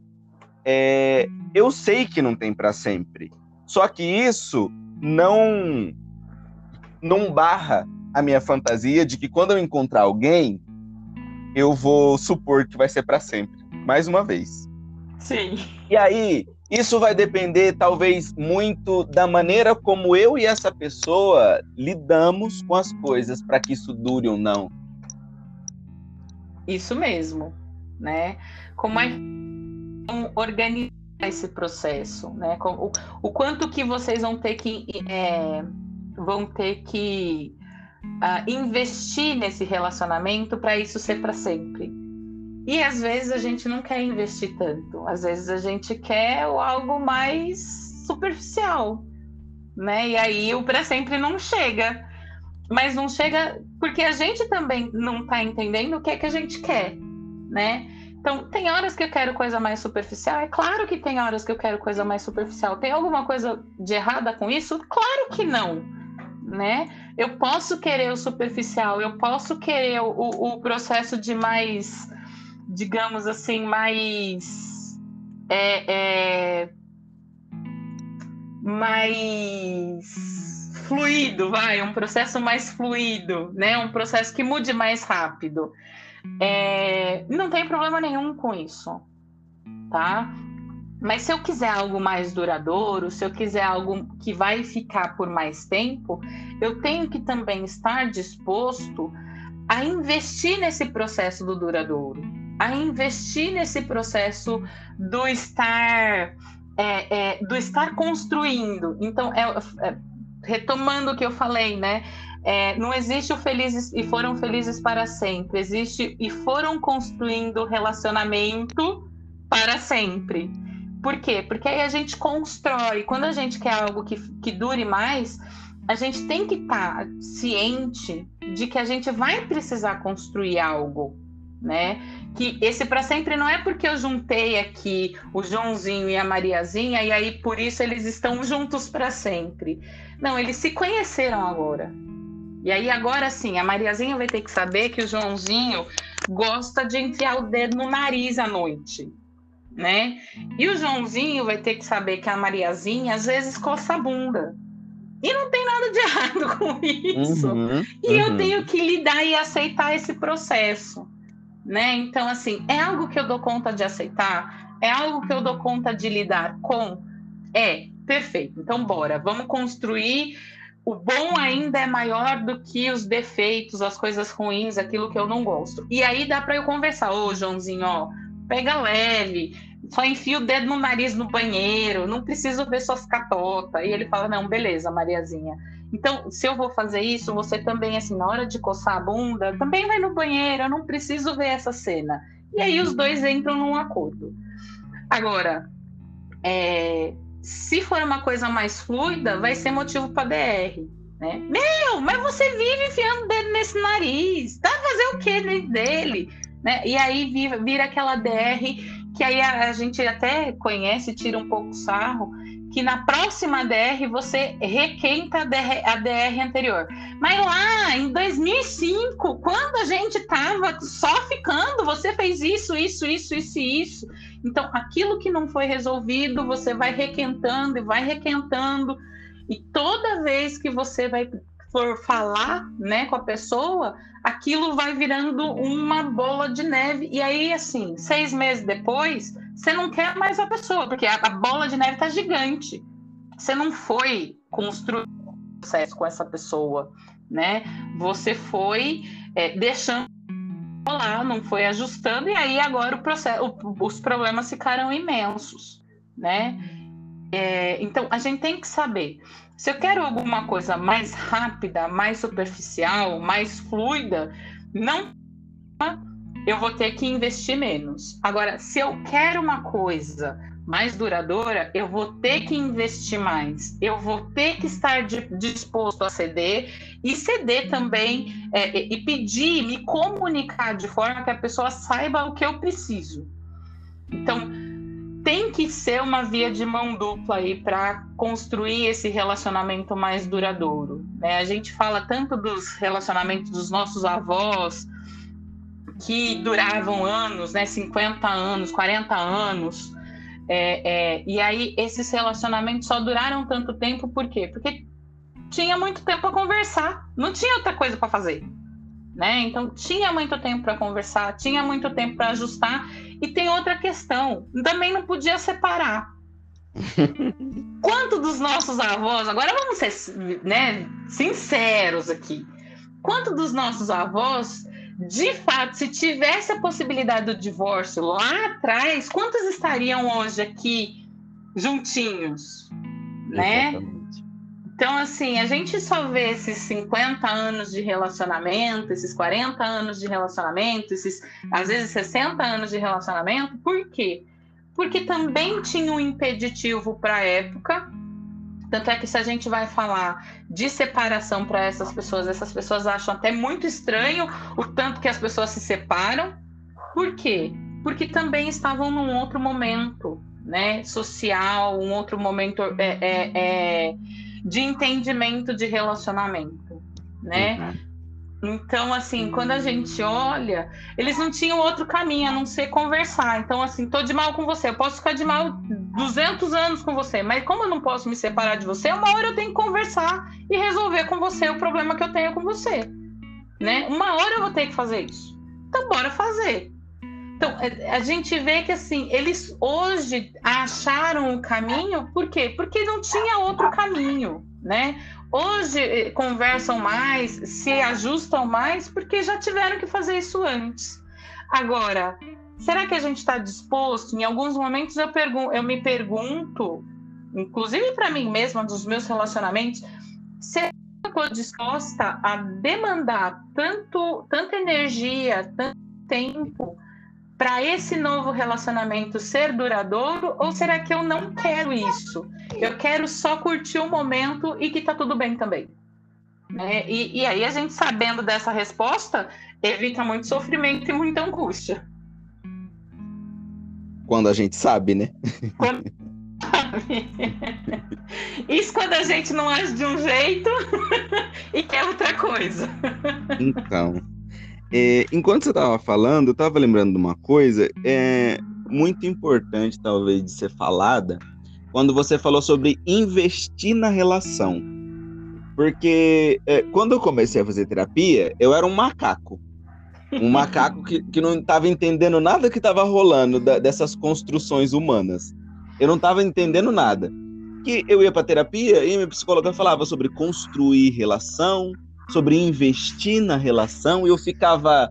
é, eu sei que não tem para sempre. Só que isso não não barra a minha fantasia de que quando eu encontrar alguém, eu vou supor que vai ser para sempre, mais uma vez. Sim. E aí, isso vai depender, talvez, muito da maneira como eu e essa pessoa lidamos com as coisas para que isso dure ou não. Isso mesmo, né? Como é que organizar esse processo, né? O, o quanto que vocês vão ter que é, vão ter que uh, investir nesse relacionamento para isso ser para sempre. E às vezes a gente não quer investir tanto, às vezes a gente quer algo mais superficial, né? E aí o para sempre não chega. Mas não chega porque a gente também não está entendendo o que é que a gente quer, né? Então, tem horas que eu quero coisa mais superficial? É claro que tem horas que eu quero coisa mais superficial. Tem alguma coisa de errada com isso? Claro que não, né? Eu posso querer o superficial, eu posso querer o, o processo de mais digamos assim, mais. É, é, mais fluido, vai, um processo mais fluido, né? Um processo que mude mais rápido. É, não tem problema nenhum com isso, tá? Mas se eu quiser algo mais duradouro, se eu quiser algo que vai ficar por mais tempo, eu tenho que também estar disposto a investir nesse processo do duradouro a investir nesse processo do estar é, é, do estar construindo. Então, é, é, retomando o que eu falei, né? É, não existe o felizes e foram felizes para sempre. Existe e foram construindo relacionamento para sempre. Por quê? Porque aí a gente constrói. Quando a gente quer algo que, que dure mais, a gente tem que estar tá ciente de que a gente vai precisar construir algo, né? que esse para sempre não é porque eu juntei aqui o Joãozinho e a Mariazinha e aí por isso eles estão juntos para sempre. Não, eles se conheceram agora. E aí agora sim, a Mariazinha vai ter que saber que o Joãozinho gosta de enfiar o dedo no nariz à noite, né? E o Joãozinho vai ter que saber que a Mariazinha às vezes coça a bunda. E não tem nada de errado com isso. Uhum, e uhum. eu tenho que lidar e aceitar esse processo né? Então, assim, é algo que eu dou conta de aceitar? É algo que eu dou conta de lidar com? É, perfeito. Então, bora, vamos construir. O bom ainda é maior do que os defeitos, as coisas ruins, aquilo que eu não gosto. E aí dá para eu conversar, ô Joãozinho, ó, pega leve, só enfia o dedo no nariz no banheiro, não preciso ver suas catotas. E ele fala: não, beleza, Mariazinha então, se eu vou fazer isso, você também, assim, na hora de coçar a bunda, também vai no banheiro, eu não preciso ver essa cena. E aí os dois entram num acordo. Agora, é, se for uma coisa mais fluida, vai ser motivo para DR. Né? Meu, mas você vive enfiando o dedo nesse nariz, tá fazer o que dele? Né? E aí vira, vira aquela DR que aí a, a gente até conhece, tira um pouco sarro, que na próxima DR você requenta a DR, a DR anterior. Mas lá em 2005, quando a gente estava só ficando, você fez isso, isso, isso, isso e isso. Então, aquilo que não foi resolvido, você vai requentando e vai requentando. E toda vez que você vai for falar, né, com a pessoa, aquilo vai virando uma bola de neve. E aí, assim, seis meses depois, você não quer mais a pessoa, porque a, bola de neve tá gigante. Você não foi construir um processo com essa pessoa, né? Você foi é, deixando lá, não foi ajustando, e aí agora o processo, o, os problemas ficaram imensos, né? É, então a gente tem que saber se eu quero alguma coisa mais rápida, mais superficial, mais fluida, não eu vou ter que investir menos. Agora, se eu quero uma coisa mais duradoura, eu vou ter que investir mais, eu vou ter que estar de, disposto a ceder e ceder também é, e pedir, me comunicar de forma que a pessoa saiba o que eu preciso. Então, tem que ser uma via de mão dupla aí para construir esse relacionamento mais duradouro. Né? A gente fala tanto dos relacionamentos dos nossos avós, que duravam anos, né, 50 anos, 40 anos. É, é, e aí esses relacionamentos só duraram tanto tempo por quê? Porque tinha muito tempo para conversar, não tinha outra coisa para fazer. Né? Então tinha muito tempo para conversar, tinha muito tempo para ajustar. E tem outra questão, também não podia separar. Quanto dos nossos avós, agora vamos ser né, sinceros aqui. Quanto dos nossos avós de fato, se tivesse a possibilidade do divórcio lá atrás, quantos estariam hoje aqui juntinhos, né? Exatamente. Então, assim, a gente só vê esses 50 anos de relacionamento, esses 40 anos de relacionamento, esses às vezes 60 anos de relacionamento, por quê? Porque também tinha um impeditivo para a época, tanto é que se a gente vai falar de separação para essas pessoas, essas pessoas acham até muito estranho o tanto que as pessoas se separam. Por quê? Porque também estavam num outro momento, né, social, um outro momento é, é, é de entendimento de relacionamento, né? Uhum. Então, assim, quando a gente olha, eles não tinham outro caminho a não ser conversar. Então, assim, tô de mal com você, eu posso ficar de mal 200 anos com você, mas como eu não posso me separar de você, uma hora eu tenho que conversar e resolver com você o problema que eu tenho com você, né? Uma hora eu vou ter que fazer isso. Então, bora fazer. Então, é, a gente vê que, assim, eles hoje acharam o caminho, por quê? Porque não tinha outro caminho, né? Hoje eh, conversam mais, se ajustam mais, porque já tiveram que fazer isso antes. Agora, será que a gente está disposto? Em alguns momentos eu, eu me pergunto, inclusive para mim mesma, dos meus relacionamentos, se eu estou disposta a demandar tanto, tanta energia, tanto tempo para esse novo relacionamento ser duradouro ou será que eu não quero isso? Eu quero só curtir o momento e que tá tudo bem também. Né? E, e aí a gente sabendo dessa resposta evita muito sofrimento e muita angústia. Quando a gente sabe, né? Quando. Isso quando a gente não age de um jeito e quer outra coisa. Então. É, enquanto você estava falando, eu estava lembrando de uma coisa é, muito importante, talvez, de ser falada, quando você falou sobre investir na relação. Porque é, quando eu comecei a fazer terapia, eu era um macaco. Um macaco que, que não estava entendendo nada que estava rolando da, dessas construções humanas. Eu não estava entendendo nada. Que eu ia para terapia e minha psicóloga falava sobre construir relação, sobre investir na relação e eu ficava,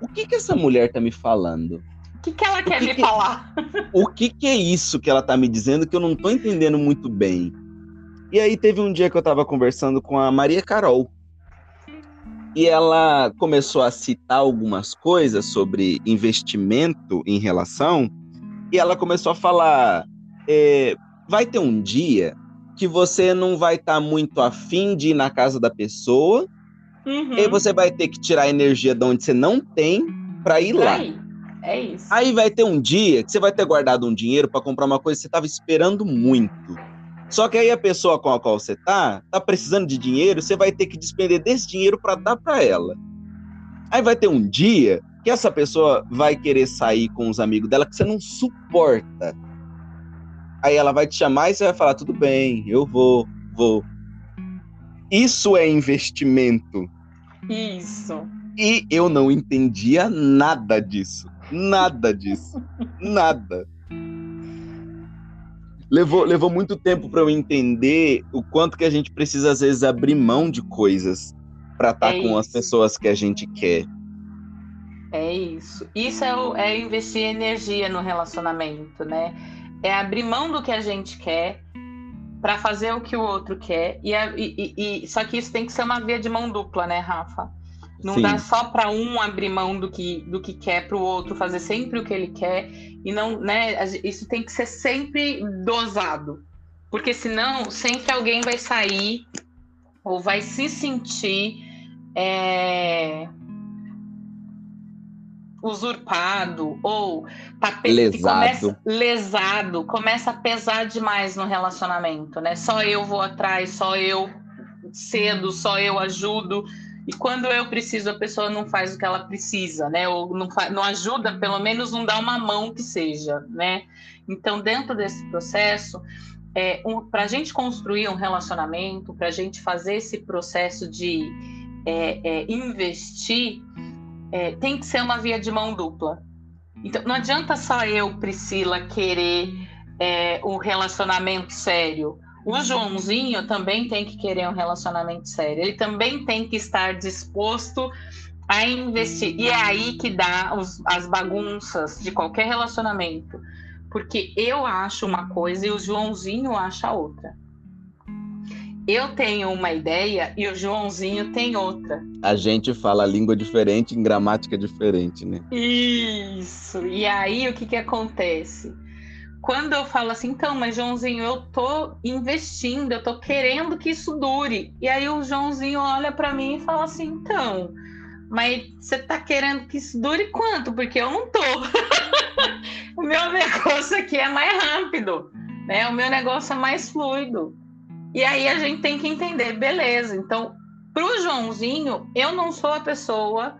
o que que essa mulher tá me falando? O que, que ela quer que me que, falar? O que que é isso que ela tá me dizendo que eu não tô entendendo muito bem? E aí teve um dia que eu tava conversando com a Maria Carol. E ela começou a citar algumas coisas sobre investimento em relação. E ela começou a falar: é, vai ter um dia que você não vai estar tá muito afim de ir na casa da pessoa Uhum. E aí você vai ter que tirar a energia de onde você não tem para ir lá. Aí. É isso. Aí vai ter um dia que você vai ter guardado um dinheiro para comprar uma coisa que você estava esperando muito. Só que aí a pessoa com a qual você tá, tá precisando de dinheiro, você vai ter que despender desse dinheiro para dar para ela. Aí vai ter um dia que essa pessoa vai querer sair com os amigos dela que você não suporta. Aí ela vai te chamar e você vai falar: tudo bem, eu vou, vou. Isso é investimento. Isso. E eu não entendia nada disso. Nada disso. nada. Levou, levou muito tempo para eu entender o quanto que a gente precisa, às vezes, abrir mão de coisas para estar tá é com isso. as pessoas que a gente quer. É isso. Isso é, o, é investir energia no relacionamento, né? É abrir mão do que a gente quer para fazer o que o outro quer. E, e, e, só que isso tem que ser uma via de mão dupla, né, Rafa? Não Sim. dá só para um abrir mão do que, do que quer para o outro fazer sempre o que ele quer e não, né? Isso tem que ser sempre dosado, porque senão sempre alguém vai sair ou vai se sentir é, usurpado ou tá lesado. Começa, lesado, começa a pesar demais no relacionamento, né? Só eu vou atrás, só eu cedo, só eu ajudo. E quando eu preciso, a pessoa não faz o que ela precisa, né? Ou não, não ajuda, pelo menos não dá uma mão que seja, né? Então, dentro desse processo, é, um, para a gente construir um relacionamento, para a gente fazer esse processo de é, é, investir, é, tem que ser uma via de mão dupla. Então, não adianta só eu, Priscila, querer é, um relacionamento sério. O Joãozinho também tem que querer um relacionamento sério. Ele também tem que estar disposto a investir. E é aí que dá os, as bagunças de qualquer relacionamento. Porque eu acho uma coisa e o Joãozinho acha outra eu tenho uma ideia e o Joãozinho tem outra. A gente fala língua diferente em gramática diferente, né? Isso. E aí o que que acontece? Quando eu falo assim, então, mas Joãozinho, eu tô investindo, eu tô querendo que isso dure. E aí o Joãozinho olha para mim e fala assim, então, mas você tá querendo que isso dure quanto? Porque eu não tô. o meu negócio aqui é mais rápido, né? O meu negócio é mais fluido. E aí a gente tem que entender, beleza. Então, para o Joãozinho, eu não sou a pessoa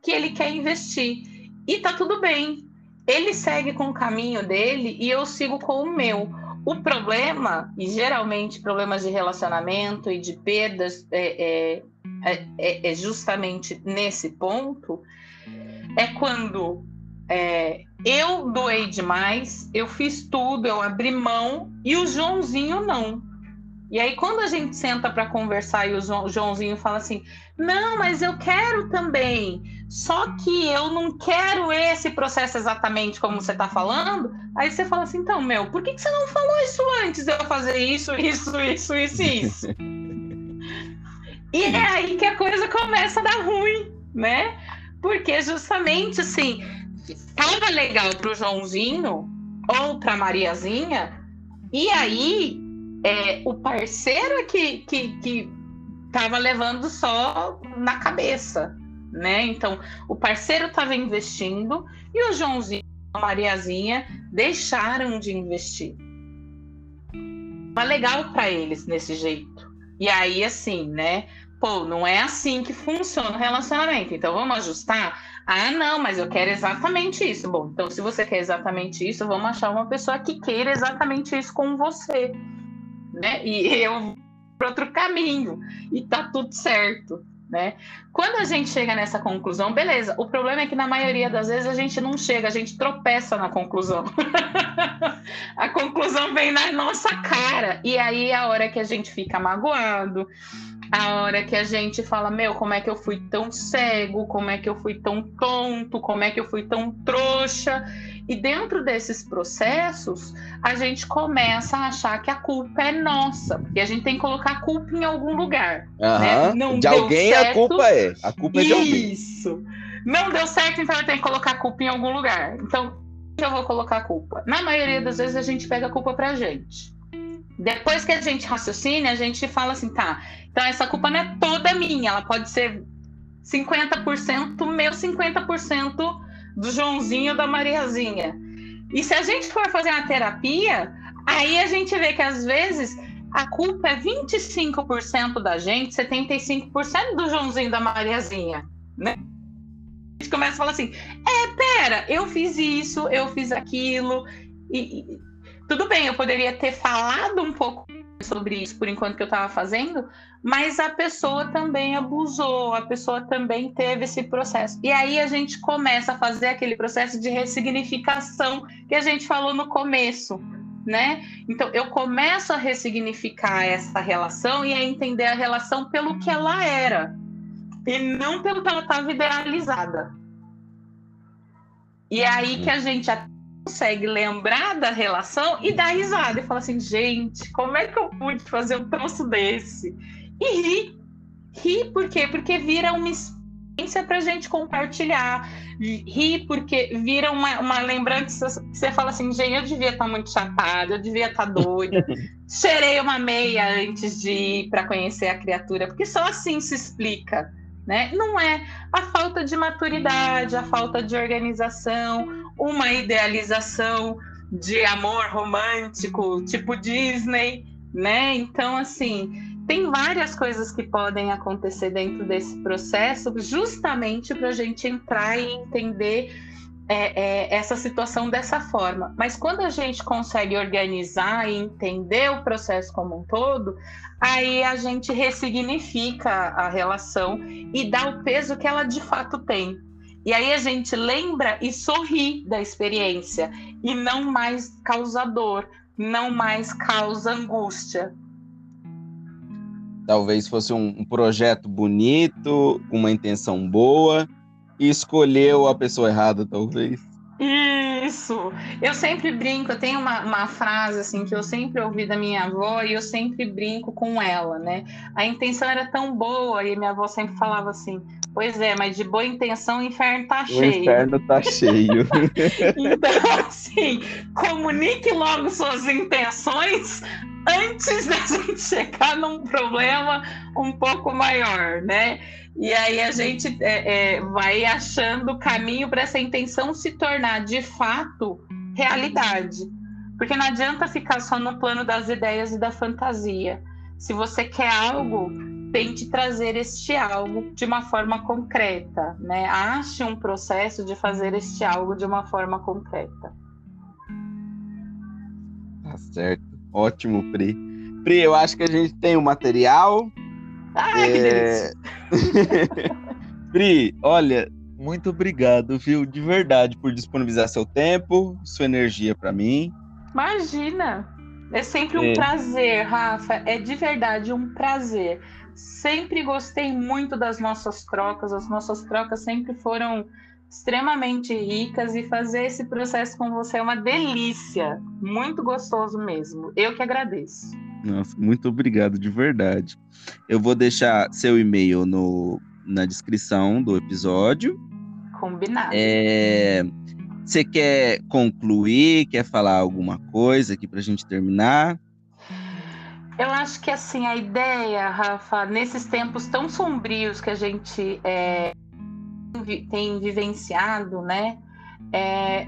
que ele quer investir. E tá tudo bem. Ele segue com o caminho dele e eu sigo com o meu. O problema, e geralmente problemas de relacionamento e de perdas, é, é, é, é justamente nesse ponto, é quando é, eu doei demais, eu fiz tudo, eu abri mão e o Joãozinho não. E aí, quando a gente senta para conversar e o Joãozinho fala assim: Não, mas eu quero também, só que eu não quero esse processo exatamente como você está falando. Aí você fala assim: Então, meu, por que, que você não falou isso antes de eu fazer isso, isso, isso, isso, isso? e é aí que a coisa começa a dar ruim, né? Porque justamente assim, estava legal para o Joãozinho ou para Mariazinha, e aí é, o parceiro é que, que, que tava levando só na cabeça, né? Então, o parceiro estava investindo e o Joãozinho e a Mariazinha deixaram de investir. Mas legal para eles nesse jeito. E aí, assim, né? Pô, não é assim que funciona o relacionamento. Então, vamos ajustar? Ah, não, mas eu quero exatamente isso. Bom, então, se você quer exatamente isso, vamos achar uma pessoa que queira exatamente isso com você né? E eu para outro caminho e tá tudo certo, né? Quando a gente chega nessa conclusão, beleza. O problema é que na maioria das vezes a gente não chega, a gente tropeça na conclusão. a conclusão vem na nossa cara e aí é a hora que a gente fica magoado, a hora que a gente fala, meu, como é que eu fui tão cego, como é que eu fui tão tonto, como é que eu fui tão trouxa. E dentro desses processos, a gente começa a achar que a culpa é nossa, porque a gente tem que colocar a culpa em algum lugar. Uhum. Né? Não de alguém certo. a culpa é. A culpa é de alguém. Isso. Não deu certo, então eu tenho que colocar a culpa em algum lugar. Então, eu vou colocar a culpa? Na maioria das vezes a gente pega a culpa pra gente. Depois que a gente raciocina, a gente fala assim, tá, então essa culpa não é toda minha, ela pode ser 50% meu, 50% do Joãozinho da Mariazinha. E se a gente for fazer uma terapia, aí a gente vê que às vezes a culpa é 25% da gente, 75% do Joãozinho da Mariazinha, né? A gente começa a falar assim: é, pera, eu fiz isso, eu fiz aquilo, e, e tudo bem, eu poderia ter falado um pouco sobre isso por enquanto que eu estava fazendo, mas a pessoa também abusou, a pessoa também teve esse processo. E aí a gente começa a fazer aquele processo de ressignificação que a gente falou no começo, né? Então eu começo a ressignificar essa relação e a entender a relação pelo que ela era e não pelo que ela estava idealizada. E é aí que a gente consegue lembrar da relação e dar risada e falar assim, gente, como é que eu pude fazer um troço desse? E ri. Ri por quê? Porque vira uma experiência para a gente compartilhar. Ri porque vira uma, uma lembrança que você fala assim, gente, eu devia estar tá muito chapada, eu devia estar tá doida. Cheirei uma meia antes de ir para conhecer a criatura, porque só assim se explica. Né? Não é a falta de maturidade, a falta de organização, uma idealização de amor romântico, tipo Disney, né? Então, assim, tem várias coisas que podem acontecer dentro desse processo, justamente para a gente entrar e entender é, é, essa situação dessa forma. Mas quando a gente consegue organizar e entender o processo como um todo, aí a gente ressignifica a relação e dá o peso que ela de fato tem. E aí a gente lembra e sorri da experiência e não mais causador, não mais causa angústia. Talvez fosse um, projeto bonito, uma intenção boa, e escolheu a pessoa errada, talvez. Isso! Eu sempre brinco, eu tenho uma, uma, frase assim que eu sempre ouvi da minha avó e eu sempre brinco com ela, né? A intenção era tão boa e minha avó sempre falava assim: Pois é, mas de boa intenção o inferno tá cheio. O inferno tá cheio. então, assim, comunique logo suas intenções antes da gente chegar num problema um pouco maior, né? E aí a gente é, é, vai achando o caminho para essa intenção se tornar de fato realidade. Porque não adianta ficar só no plano das ideias e da fantasia. Se você quer algo, tente trazer este algo de uma forma concreta, né? Ache um processo de fazer este algo de uma forma concreta. Tá certo. Ótimo, Pri. Pri, eu acho que a gente tem o material. Ai, é... que delícia. Pri, olha, muito obrigado, viu? De verdade, por disponibilizar seu tempo, sua energia para mim. Imagina! É sempre um é. prazer, Rafa. É de verdade um prazer. Sempre gostei muito das nossas trocas. As nossas trocas sempre foram extremamente ricas e fazer esse processo com você é uma delícia. Muito gostoso mesmo. Eu que agradeço. Nossa, muito obrigado de verdade. Eu vou deixar seu e-mail no, na descrição do episódio. Combinado. É, você quer concluir? Quer falar alguma coisa aqui para a gente terminar? Eu acho que assim a ideia, Rafa, nesses tempos tão sombrios que a gente é, tem vivenciado, né, é,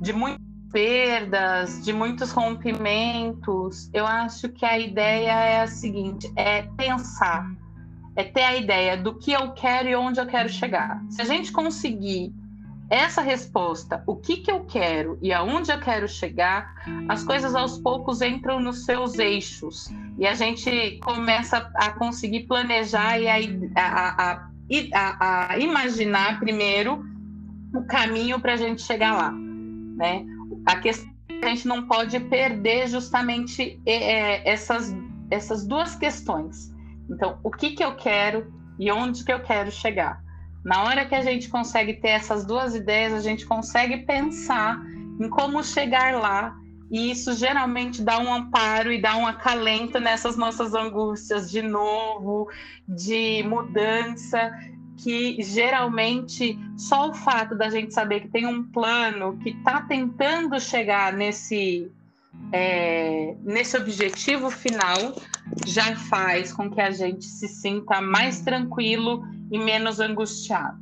de muitas perdas, de muitos rompimentos, eu acho que a ideia é a seguinte: é pensar, é ter a ideia do que eu quero e onde eu quero chegar. Se a gente conseguir essa resposta, o que, que eu quero e aonde eu quero chegar, as coisas aos poucos entram nos seus eixos e a gente começa a conseguir planejar e a, a, a, a imaginar primeiro o caminho para a gente chegar lá, né? A questão é a gente não pode perder justamente é, essas, essas duas questões. Então, o que, que eu quero e onde que eu quero chegar? Na hora que a gente consegue ter essas duas ideias, a gente consegue pensar em como chegar lá, e isso geralmente dá um amparo e dá um acalento nessas nossas angústias de novo, de mudança, que geralmente só o fato da gente saber que tem um plano que está tentando chegar nesse é, nesse objetivo final já faz com que a gente se sinta mais tranquilo e menos angustiado.